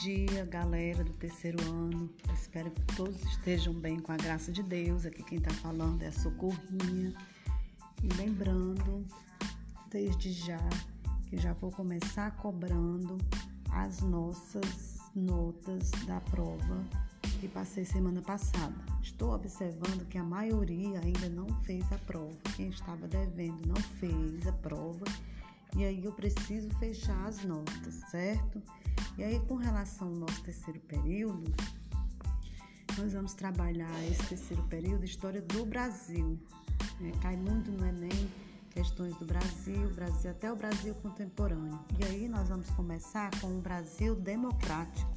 dia, galera do terceiro ano. espero que todos estejam bem com a graça de Deus. Aqui quem está falando é a Socorrinha. E lembrando, desde já, que já vou começar cobrando as nossas notas da prova que passei semana passada. Estou observando que a maioria ainda não fez a prova. Quem estava devendo não fez a prova. E aí eu preciso fechar as notas, certo? E aí, com relação ao nosso terceiro período, nós vamos trabalhar esse terceiro período, história do Brasil. Né? Cai muito no Enem, questões do Brasil, Brasil até o Brasil contemporâneo. E aí nós vamos começar com o Brasil democrático,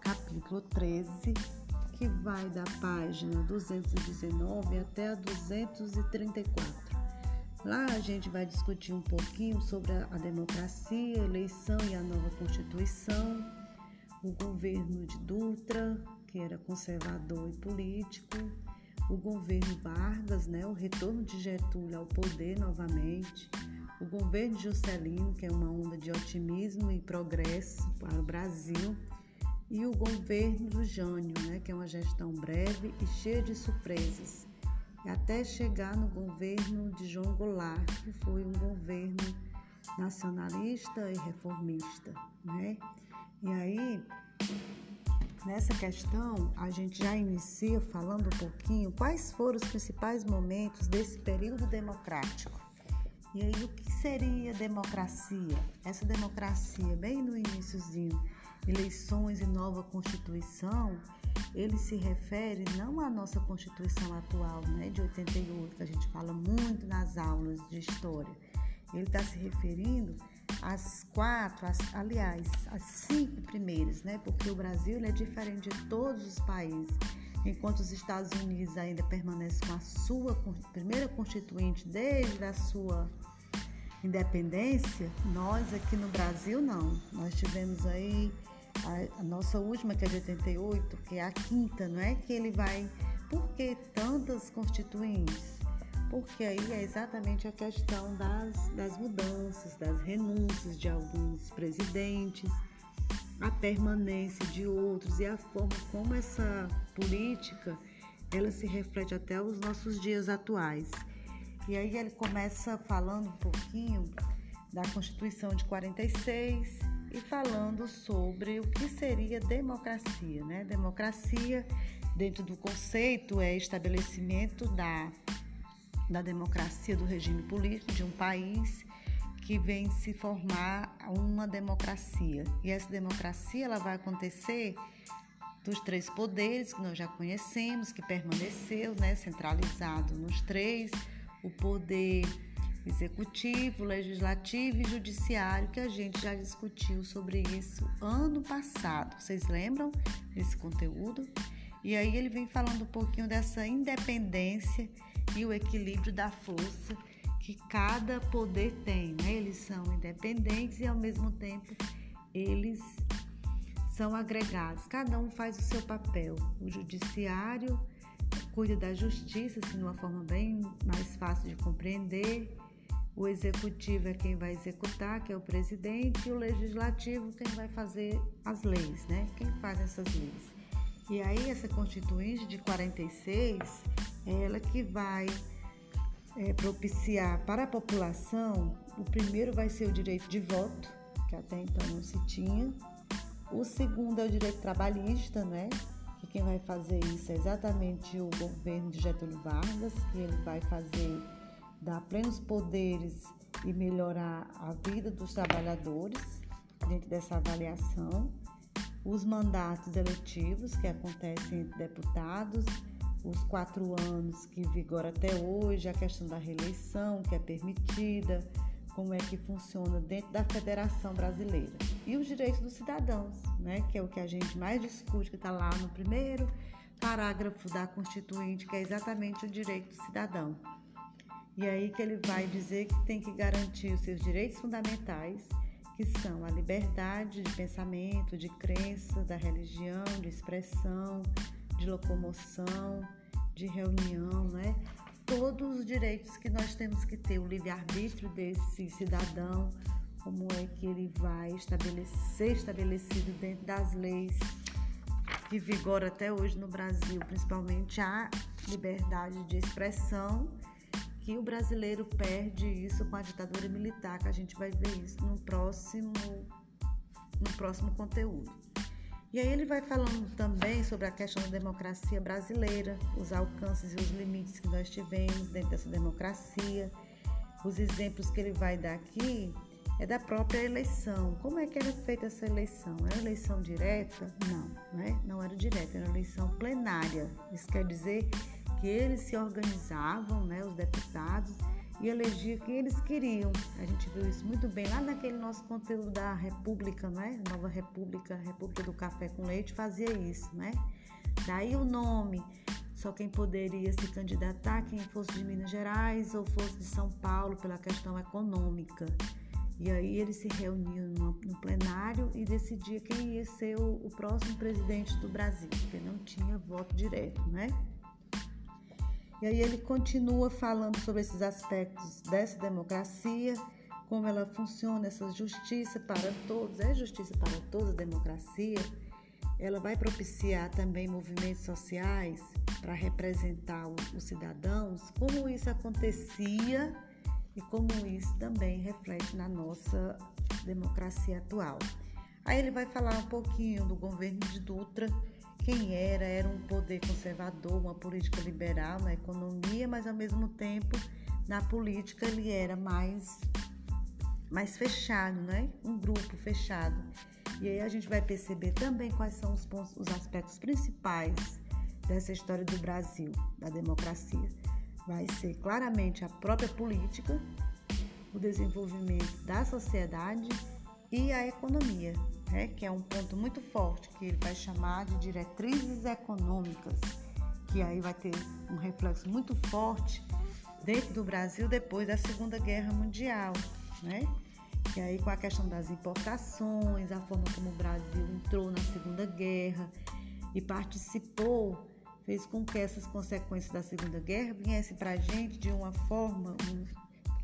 capítulo 13, que vai da página 219 até a 234. Lá a gente vai discutir um pouquinho sobre a democracia, a eleição e a nova Constituição, o governo de Dutra, que era conservador e político, o governo Vargas, né, o retorno de Getúlio ao poder novamente, o governo Juscelino, que é uma onda de otimismo e progresso para o Brasil, e o governo do Jânio, né, que é uma gestão breve e cheia de surpresas até chegar no governo de João Goulart, que foi um governo nacionalista e reformista, né? E aí, nessa questão, a gente já inicia falando um pouquinho quais foram os principais momentos desse período democrático. E aí, o que seria democracia? Essa democracia, bem no iníciozinho, eleições e nova constituição, ele se refere não à nossa Constituição atual, né, de 88, que a gente fala muito nas aulas de história. Ele está se referindo às quatro, às, aliás, às cinco primeiras, né, porque o Brasil é diferente de todos os países. Enquanto os Estados Unidos ainda permanecem com a sua primeira constituinte desde a sua independência, nós aqui no Brasil não. Nós tivemos aí a, a, nossa última, que é de 88, que é a quinta, não é? Que ele vai. Por que tantas constituintes? Porque aí é exatamente a questão das, das mudanças, das renúncias de alguns presidentes, a permanência de outros e a forma como essa política ela se reflete até os nossos dias atuais. E aí ele começa falando um pouquinho da Constituição de 46 e falando sobre o que seria democracia. Né? Democracia, dentro do conceito, é estabelecimento da, da democracia do regime político de um país que vem se formar uma democracia. E essa democracia ela vai acontecer dos três poderes que nós já conhecemos, que permaneceu né, centralizado nos três, o poder executivo, legislativo e judiciário, que a gente já discutiu sobre isso ano passado. Vocês lembram desse conteúdo? E aí ele vem falando um pouquinho dessa independência e o equilíbrio da força que cada poder tem, né? Eles são independentes e ao mesmo tempo eles são agregados. Cada um faz o seu papel. O judiciário cuida da justiça, assim, de uma forma bem mais fácil de compreender. O executivo é quem vai executar, que é o presidente, e o legislativo quem vai fazer as leis, né? Quem faz essas leis. E aí essa constituinte de 46 é ela que vai é, propiciar para a população, o primeiro vai ser o direito de voto, que até então não se tinha. O segundo é o direito trabalhista, né? Que quem vai fazer isso é exatamente o governo de Getúlio Vargas, que ele vai fazer dar plenos poderes e melhorar a vida dos trabalhadores dentro dessa avaliação, os mandatos eletivos que acontecem entre deputados, os quatro anos que vigora até hoje, a questão da reeleição que é permitida, como é que funciona dentro da Federação Brasileira. E os direitos dos cidadãos, né, que é o que a gente mais discute, que está lá no primeiro parágrafo da Constituinte, que é exatamente o direito do cidadão. E aí que ele vai dizer que tem que garantir os seus direitos fundamentais, que são a liberdade de pensamento, de crença, da religião, de expressão, de locomoção, de reunião, né? Todos os direitos que nós temos que ter, o livre-arbítrio desse cidadão, como é que ele vai estabelecer estabelecido dentro das leis que vigoram até hoje no Brasil, principalmente a liberdade de expressão, que o brasileiro perde isso com a ditadura militar, que a gente vai ver isso no próximo no próximo conteúdo. E aí ele vai falando também sobre a questão da democracia brasileira, os alcances e os limites que nós tivemos dentro dessa democracia. Os exemplos que ele vai dar aqui é da própria eleição. Como é que era feita essa eleição? Era eleição direta? Não, né? não era direta, era eleição plenária. Isso quer dizer que eles se organizavam, né, os deputados, e elegia quem eles queriam. A gente viu isso muito bem lá naquele nosso conteúdo da República, né? Nova República, República do Café com Leite fazia isso, né? Daí o nome, só quem poderia se candidatar, quem fosse de Minas Gerais ou fosse de São Paulo pela questão econômica. E aí eles se reuniam no, plenário e decidia quem ia ser o, o próximo presidente do Brasil, porque não tinha voto direto, né? E aí ele continua falando sobre esses aspectos dessa democracia, como ela funciona, essa justiça para todos, é justiça para todos a democracia. Ela vai propiciar também movimentos sociais para representar os cidadãos, como isso acontecia e como isso também reflete na nossa democracia atual. Aí ele vai falar um pouquinho do governo de Dutra, quem era, era um poder conservador, uma política liberal na economia, mas ao mesmo tempo na política ele era mais, mais fechado, né? um grupo fechado. E aí a gente vai perceber também quais são os, pontos, os aspectos principais dessa história do Brasil, da democracia. Vai ser claramente a própria política, o desenvolvimento da sociedade e a economia né, que é um ponto muito forte, que ele vai chamar de diretrizes econômicas, que aí vai ter um reflexo muito forte dentro do Brasil depois da Segunda Guerra Mundial, né? E aí com a questão das importações, a forma como o Brasil entrou na Segunda Guerra e participou, fez com que essas consequências da Segunda Guerra viessem para a gente de uma forma,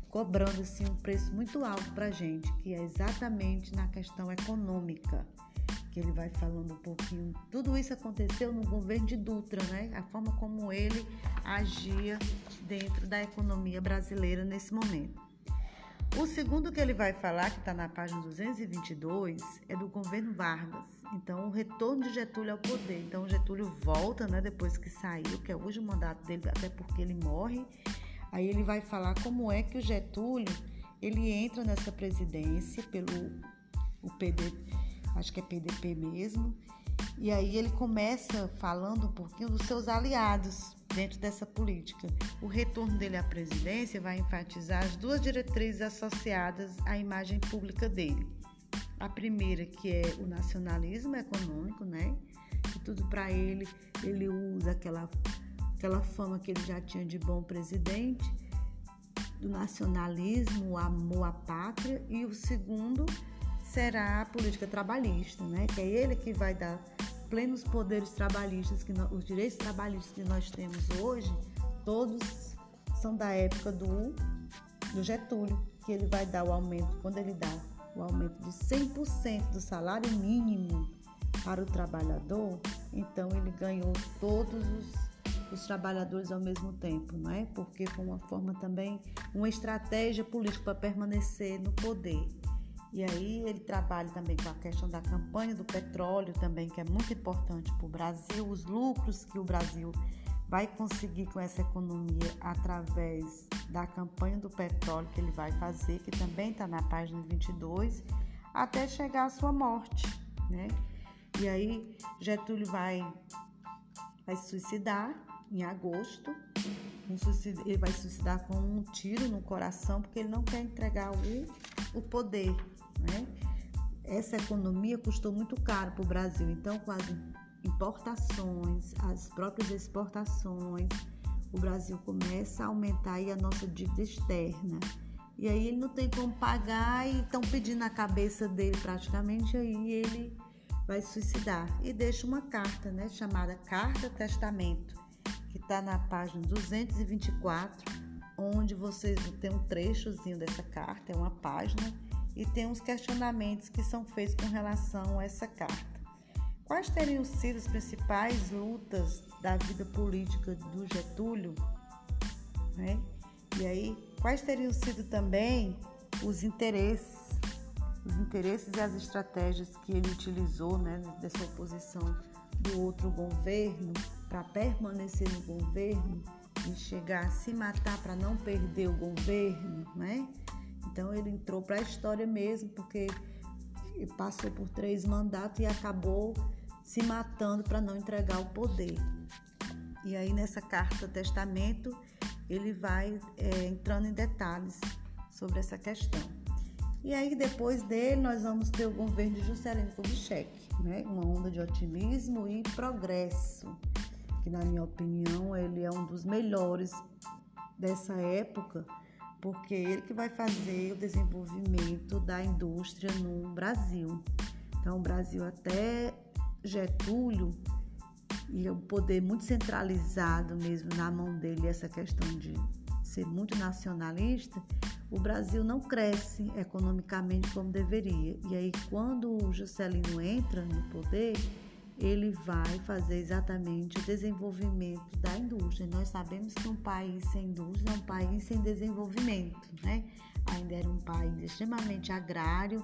cobrando assim, um preço muito alto para a gente, que é exatamente na questão econômica, que ele vai falando um pouquinho. Tudo isso aconteceu no governo de Dutra, né? A forma como ele agia dentro da economia brasileira nesse momento. O segundo que ele vai falar, que está na página 222, é do governo Vargas. Então, o retorno de Getúlio ao poder. Então, Getúlio volta, né, depois que saiu, que é o último mandato dele, até porque ele morre Aí ele vai falar como é que o Getúlio ele entra nessa presidência pelo o PD, acho que é PDP mesmo, e aí ele começa falando um pouquinho dos seus aliados dentro dessa política. O retorno dele à presidência vai enfatizar as duas diretrizes associadas à imagem pública dele. A primeira que é o nacionalismo econômico, né? E tudo para ele, ele usa aquela aquela fama que ele já tinha de bom presidente, do nacionalismo, o amor à pátria, e o segundo será a política trabalhista, né? que é ele que vai dar plenos poderes trabalhistas, que nós, os direitos trabalhistas que nós temos hoje, todos são da época do, do Getúlio, que ele vai dar o aumento, quando ele dá o aumento de 100% do salário mínimo para o trabalhador, então ele ganhou todos os os trabalhadores ao mesmo tempo, não é? Porque foi uma forma também, uma estratégia política para permanecer no poder. E aí ele trabalha também com a questão da campanha do petróleo também, que é muito importante para o Brasil, os lucros que o Brasil vai conseguir com essa economia através da campanha do petróleo que ele vai fazer, que também está na página 22, até chegar à sua morte, né? E aí Getúlio vai, vai se suicidar em agosto. Ele vai suicidar com um tiro no coração porque ele não quer entregar o, o poder. Né? Essa economia custou muito caro para o Brasil, então com as importações, as próprias exportações, o Brasil começa a aumentar a nossa dívida externa. E aí ele não tem como pagar e estão pedindo a cabeça dele praticamente, aí ele vai suicidar. E deixa uma carta, né, chamada Carta Testamento, que está na página 224, onde vocês têm um trechozinho dessa carta, é uma página, e tem uns questionamentos que são feitos com relação a essa carta. Quais teriam sido as principais lutas da vida política do Getúlio? Né? E aí, quais teriam sido também os interesses, os interesses e as estratégias que ele utilizou né, dessa oposição do outro governo para permanecer no governo e chegar a se matar para não perder o governo, né? Então ele entrou para a história mesmo porque passou por três mandatos e acabou se matando para não entregar o poder. E aí nessa carta testamento ele vai é, entrando em detalhes sobre essa questão. E aí depois dele nós vamos ter o governo de Juscelino Kubitschek, né? Uma onda de otimismo e progresso, que na minha opinião ele é um dos melhores dessa época, porque é ele que vai fazer o desenvolvimento da indústria no Brasil. Então o Brasil até Getúlio e o poder muito centralizado mesmo na mão dele, essa questão de ser muito nacionalista, o Brasil não cresce economicamente como deveria. E aí, quando o Juscelino entra no poder, ele vai fazer exatamente o desenvolvimento da indústria. Nós sabemos que um país sem indústria é um país sem desenvolvimento, né? Ainda era um país extremamente agrário,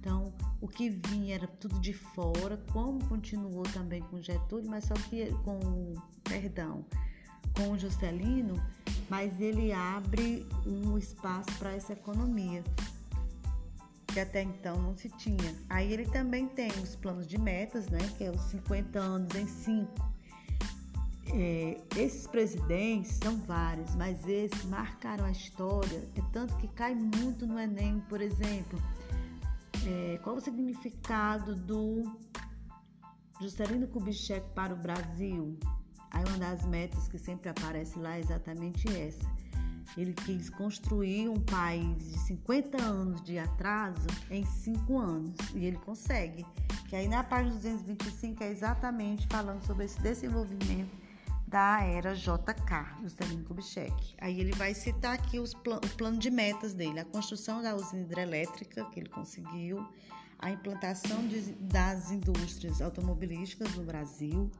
então o que vinha era tudo de fora, como continuou também com Getúlio, mas só que com, perdão, com o Juscelino, mas ele abre um espaço para essa economia que até então não se tinha. Aí ele também tem os planos de metas, né, que é os 50 anos em 5. É, esses presidentes são vários, mas esses marcaram a história, é tanto que cai muito no Enem, por exemplo. É, qual o significado do Juscelino Kubitschek para o Brasil? Aí uma das metas que sempre aparece lá é exatamente essa. Ele quis construir um país de 50 anos de atraso em 5 anos e ele consegue. Que aí na página 225 é exatamente falando sobre esse desenvolvimento da era JK, Juscelino Kubitschek. Aí ele vai citar aqui os plan o plano de metas dele, a construção da usina hidrelétrica que ele conseguiu, a implantação de, das indústrias automobilísticas no Brasil,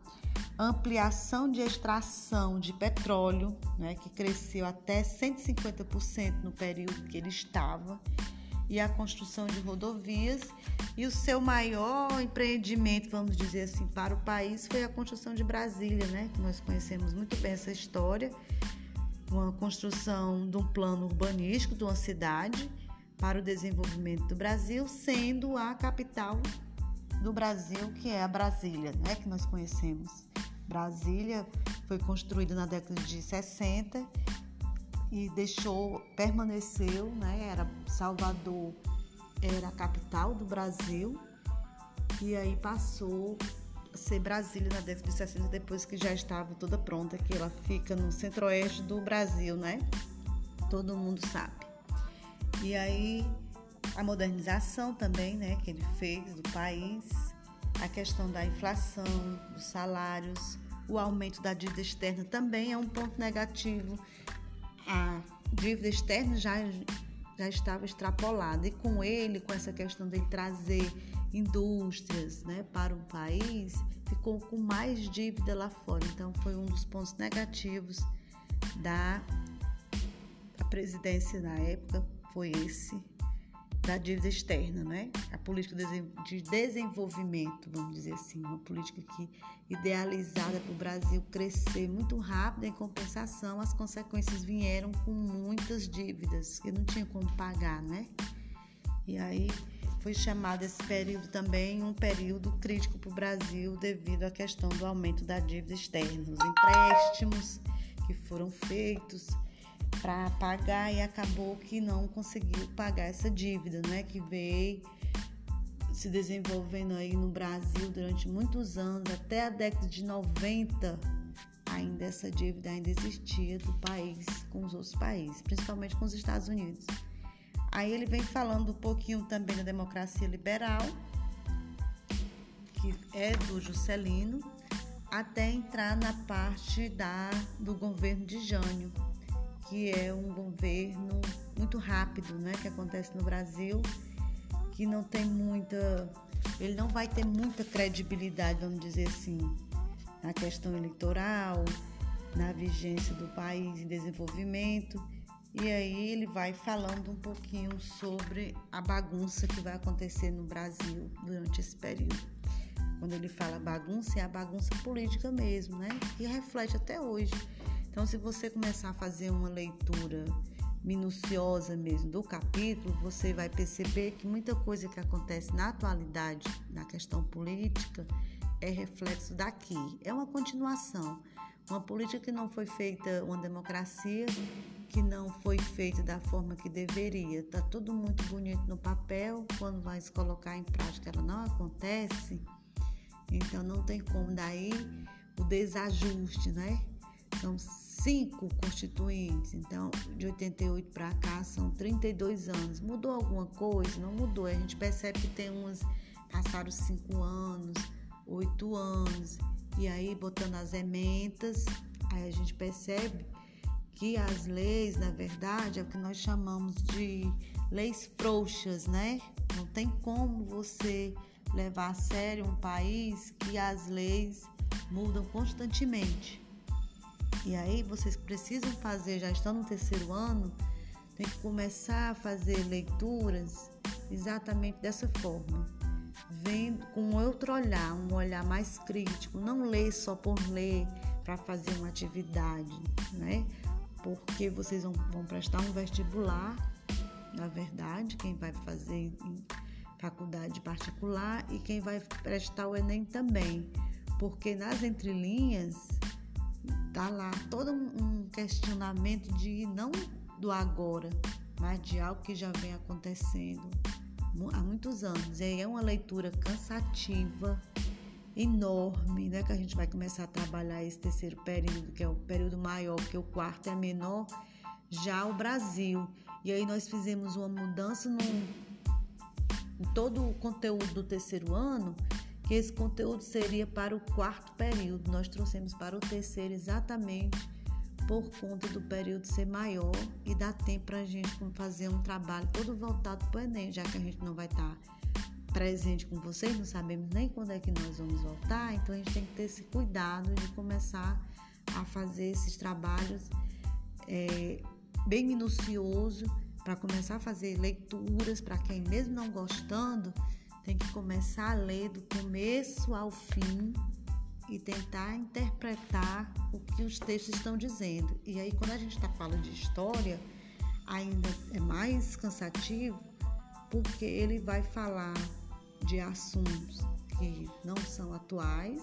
ampliação de extração de petróleo, né, que cresceu até 150% no período que ele estava, e a construção de rodovias. E o seu maior empreendimento, vamos dizer assim, para o país foi a construção de Brasília, né, que nós conhecemos muito bem essa história, uma construção de um plano urbanístico de uma cidade para o desenvolvimento do Brasil, sendo a capital do Brasil, que é a Brasília, né, que nós conhecemos. Brasília foi construída na década de 60 e deixou, permaneceu, né, era Salvador era a capital do Brasil e aí passou a ser Brasília na década de 60 depois que já estava toda pronta, que ela fica no centro-oeste do Brasil, né? Todo mundo sabe. E aí a modernização também, né, que ele fez do país, a questão da inflação, dos salários, o aumento da dívida externa também é um ponto negativo. A dívida externa já, já estava extrapolada e com ele, com essa questão de trazer indústrias né, para o país, ficou com mais dívida lá fora. Então foi um dos pontos negativos da presidência na época foi esse da dívida externa, né? A política de desenvolvimento, vamos dizer assim, uma política que idealizada para o Brasil crescer muito rápido, em compensação, as consequências vieram com muitas dívidas que não tinha como pagar, né? E aí foi chamado esse período também um período crítico para o Brasil devido à questão do aumento da dívida externa, os empréstimos que foram feitos para pagar e acabou que não conseguiu pagar essa dívida, né? Que veio se desenvolvendo aí no Brasil durante muitos anos, até a década de 90, ainda essa dívida ainda existia do país com os outros países, principalmente com os Estados Unidos. Aí ele vem falando um pouquinho também da democracia liberal, que é do Juscelino, até entrar na parte da, do governo de Jânio, que é um governo muito rápido, né, que acontece no Brasil que não tem muita. Ele não vai ter muita credibilidade, vamos dizer assim, na questão eleitoral, na vigência do país em desenvolvimento. E aí ele vai falando um pouquinho sobre a bagunça que vai acontecer no Brasil durante esse período. Quando ele fala bagunça, é a bagunça política mesmo, né? Que reflete até hoje. Então, se você começar a fazer uma leitura minuciosa mesmo do capítulo, você vai perceber que muita coisa que acontece na atualidade, na questão política, é reflexo daqui. É uma continuação. Uma política que não foi feita, uma democracia que não foi feita da forma que deveria. Tá tudo muito bonito no papel, quando vai se colocar em prática ela não acontece. Então não tem como daí o desajuste, né? São cinco constituintes, então de 88 para cá são 32 anos. Mudou alguma coisa? Não mudou. A gente percebe que tem umas passaram cinco anos, oito anos e aí, botando as ementas, aí a gente percebe que as leis, na verdade, é o que nós chamamos de leis frouxas, né? Não tem como você levar a sério um país que as leis mudam constantemente. E aí vocês precisam fazer, já estão no terceiro ano, tem que começar a fazer leituras exatamente dessa forma. Vendo com outro olhar, um olhar mais crítico, não ler só por ler para fazer uma atividade, né? Porque vocês vão, vão prestar um vestibular, na verdade, quem vai fazer em faculdade particular e quem vai prestar o Enem também, porque nas entrelinhas tá lá todo um questionamento de não do agora, mas de algo que já vem acontecendo há muitos anos. E é uma leitura cansativa, enorme, né? Que a gente vai começar a trabalhar esse terceiro período, que é o período maior, porque o quarto é menor, já o Brasil. E aí nós fizemos uma mudança no, em todo o conteúdo do terceiro ano, que esse conteúdo seria para o quarto período. Nós trouxemos para o terceiro exatamente por conta do período ser maior e dá tempo para a gente fazer um trabalho todo voltado para o Enem, já que a gente não vai estar tá presente com vocês, não sabemos nem quando é que nós vamos voltar, então a gente tem que ter esse cuidado de começar a fazer esses trabalhos é, bem minucioso para começar a fazer leituras para quem mesmo não gostando tem que começar a ler do começo ao fim e tentar interpretar o que os textos estão dizendo. E aí, quando a gente está falando de história, ainda é mais cansativo, porque ele vai falar de assuntos que não são atuais,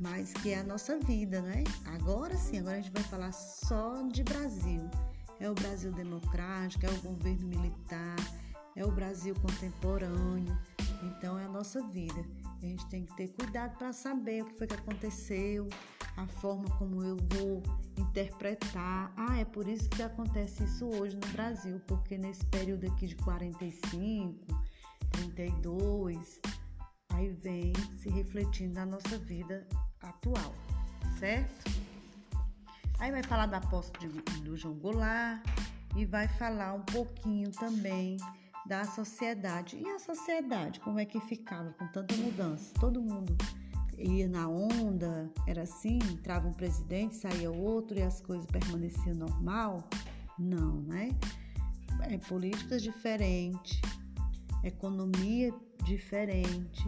mas que é a nossa vida, né? Agora sim, agora a gente vai falar só de Brasil. É o Brasil democrático, é o governo militar, é o Brasil contemporâneo. Então é a nossa vida. A gente tem que ter cuidado para saber o que foi que aconteceu, a forma como eu vou interpretar. Ah, é por isso que acontece isso hoje no Brasil, porque nesse período aqui de 45, 32, aí vem se refletindo na nossa vida atual, certo? Aí vai falar da posse de, do João Goulart e vai falar um pouquinho também da sociedade. E a sociedade, como é que ficava com tanta mudança? Todo mundo ia na onda, era assim, entrava um presidente, saía outro e as coisas permaneciam normal? Não, né? É políticas diferentes, economia diferente.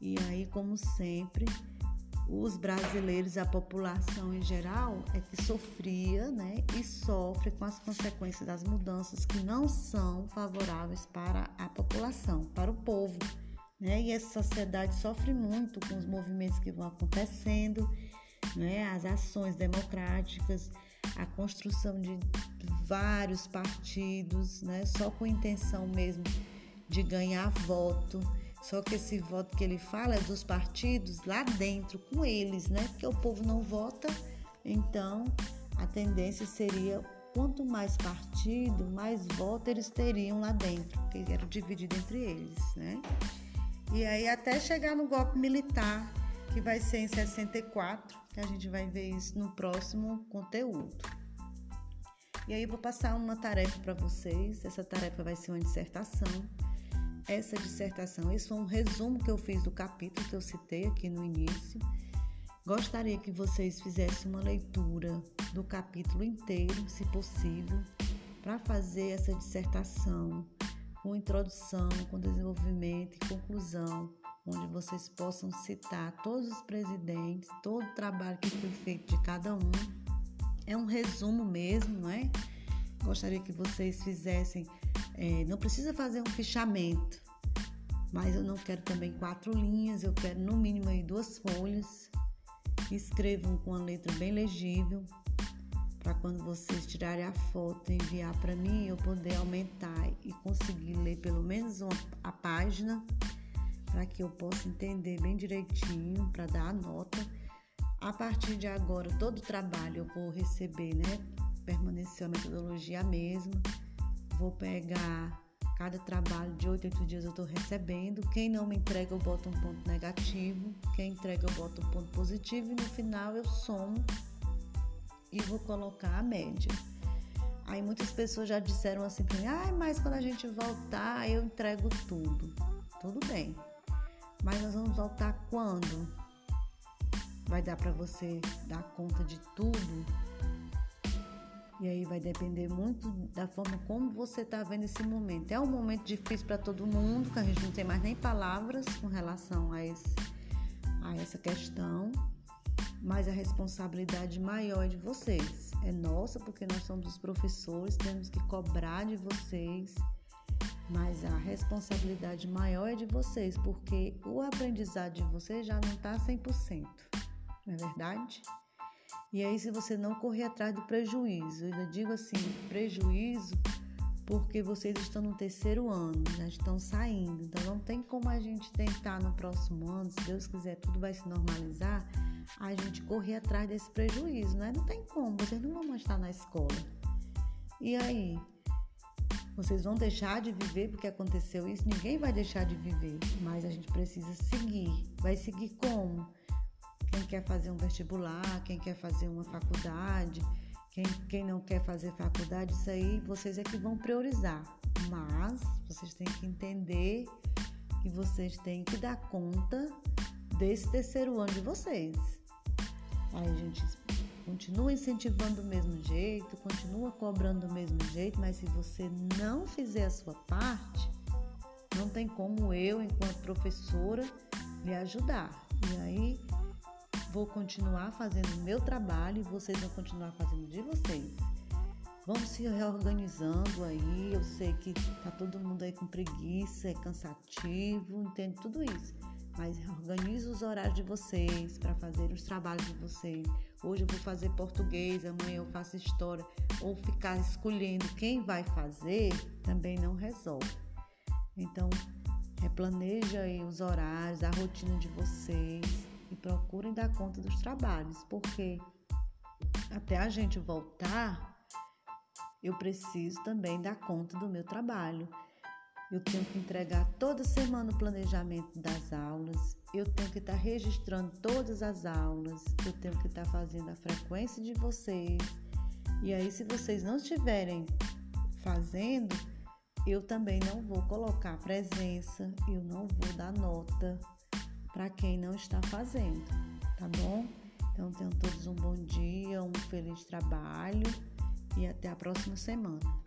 E aí, como sempre, os brasileiros, a população em geral, é que sofria né, e sofre com as consequências das mudanças que não são favoráveis para a população, para o povo. Né? E essa sociedade sofre muito com os movimentos que vão acontecendo, né? as ações democráticas, a construção de vários partidos, né? só com intenção mesmo de ganhar voto só que esse voto que ele fala é dos partidos lá dentro, com eles, né? Porque o povo não vota, então a tendência seria quanto mais partido, mais voto eles teriam lá dentro, porque era dividido entre eles, né? E aí até chegar no golpe militar, que vai ser em 64, que a gente vai ver isso no próximo conteúdo. E aí vou passar uma tarefa para vocês. Essa tarefa vai ser uma dissertação essa dissertação. Esse foi um resumo que eu fiz do capítulo que eu citei aqui no início. Gostaria que vocês fizessem uma leitura do capítulo inteiro, se possível, para fazer essa dissertação com introdução, com desenvolvimento e conclusão, onde vocês possam citar todos os presidentes, todo o trabalho que foi feito de cada um. É um resumo mesmo, não é? Gostaria que vocês fizessem, é, não precisa fazer um fichamento, mas eu não quero também quatro linhas, eu quero no mínimo aí duas folhas. Escrevam com a letra bem legível, para quando vocês tirarem a foto e enviar para mim, eu poder aumentar e conseguir ler pelo menos uma, a página, para que eu possa entender bem direitinho, para dar a nota. A partir de agora, todo o trabalho eu vou receber, né? Permaneceu a metodologia mesma. Vou pegar cada trabalho de 8 8 dias eu estou recebendo. Quem não me entrega, eu boto um ponto negativo. Quem entrega, eu boto um ponto positivo. E no final eu somo e vou colocar a média. Aí muitas pessoas já disseram assim para mim: ah, mas quando a gente voltar eu entrego tudo. Tudo bem. Mas nós vamos voltar quando? Vai dar para você dar conta de tudo? E aí vai depender muito da forma como você está vendo esse momento. É um momento difícil para todo mundo, que a gente não tem mais nem palavras com relação a, esse, a essa questão mas a responsabilidade maior é de vocês. É nossa, porque nós somos os professores, temos que cobrar de vocês, mas a responsabilidade maior é de vocês, porque o aprendizado de vocês já não está 100%, não é verdade? E aí, se você não correr atrás do prejuízo, eu digo assim: prejuízo porque vocês estão no terceiro ano, já estão saindo, então não tem como a gente tentar no próximo ano, se Deus quiser, tudo vai se normalizar a gente correr atrás desse prejuízo, né? Não tem como, vocês não vão estar na escola. E aí? Vocês vão deixar de viver porque aconteceu isso? Ninguém vai deixar de viver, mas a gente precisa seguir. Vai seguir como? Quem quer fazer um vestibular, quem quer fazer uma faculdade, quem, quem não quer fazer faculdade, isso aí vocês é que vão priorizar. Mas vocês têm que entender que vocês têm que dar conta desse terceiro ano de vocês. Aí a gente continua incentivando do mesmo jeito, continua cobrando do mesmo jeito, mas se você não fizer a sua parte, não tem como eu, enquanto professora, lhe ajudar. E aí vou continuar fazendo o meu trabalho e vocês vão continuar fazendo de vocês. Vamos se reorganizando aí. Eu sei que tá todo mundo aí com preguiça, é cansativo, entende tudo isso mas organize os horários de vocês para fazer os trabalhos de vocês. Hoje eu vou fazer português, amanhã eu faço história, ou ficar escolhendo quem vai fazer também não resolve. Então, replaneja aí os horários, a rotina de vocês procurem dar conta dos trabalhos, porque até a gente voltar, eu preciso também dar conta do meu trabalho. Eu tenho que entregar toda semana o planejamento das aulas, eu tenho que estar registrando todas as aulas, eu tenho que estar fazendo a frequência de vocês. E aí, se vocês não estiverem fazendo, eu também não vou colocar presença, eu não vou dar nota para quem não está fazendo, tá bom? Então, tenham todos um bom dia, um feliz trabalho e até a próxima semana.